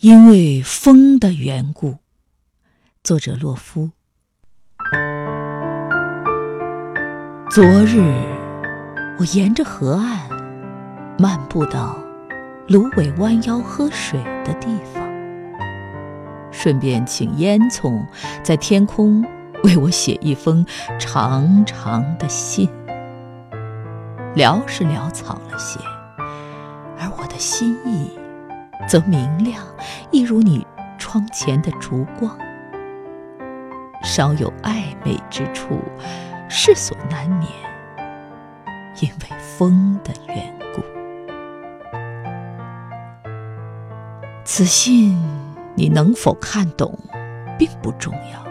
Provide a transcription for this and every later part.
因为风的缘故，作者洛夫。昨日，我沿着河岸漫步到芦苇弯腰喝水的地方，顺便请烟囱在天空为我写一封长长的信。潦是潦草了些，而我的心意。则明亮，一如你窗前的烛光。稍有暧昧之处，是所难免，因为风的缘故。此信你能否看懂，并不重要，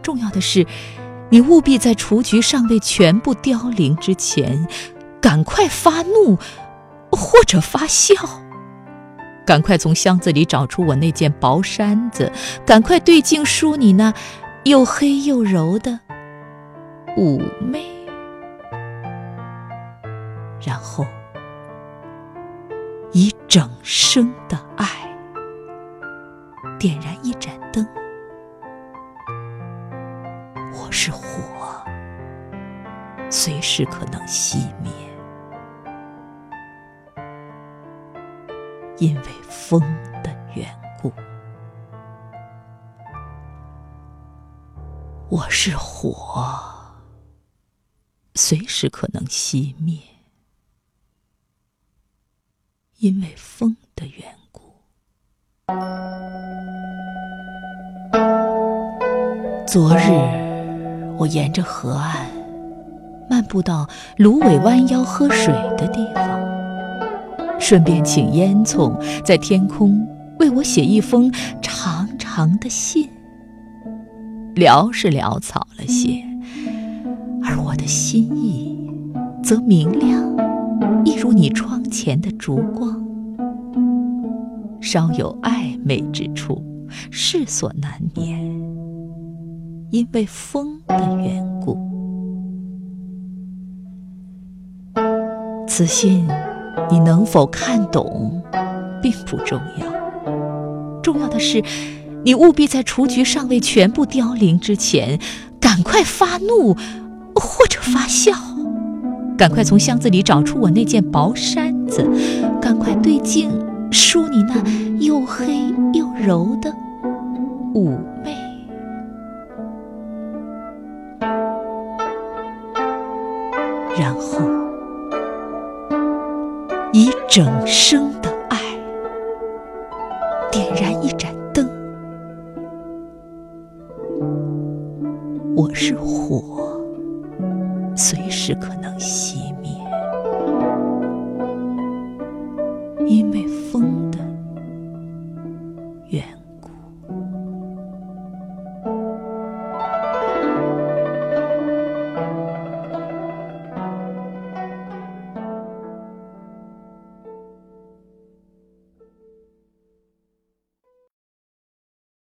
重要的是，你务必在雏菊尚未全部凋零之前，赶快发怒，或者发笑。赶快从箱子里找出我那件薄衫子，赶快对镜梳你那又黑又柔的妩媚，然后以整生的爱点燃一盏灯。我是火，随时可能熄灭。因为风的缘故，我是火，随时可能熄灭。因为风的缘故，昨日我沿着河岸漫步到芦苇弯腰喝水的地方。顺便请烟囱在天空为我写一封长长的信。潦是潦草了些，而我的心意则明亮，一如你窗前的烛光。稍有暧昧之处，世所难免，因为风的缘故。此信。你能否看懂，并不重要，重要的是，你务必在雏菊尚未全部凋零之前，赶快发怒，或者发笑，赶快从箱子里找出我那件薄衫子，赶快对镜梳你那又黑又柔的妩媚，然后。以整生的爱点燃一盏灯，我是火，随时可能熄灭，因为风。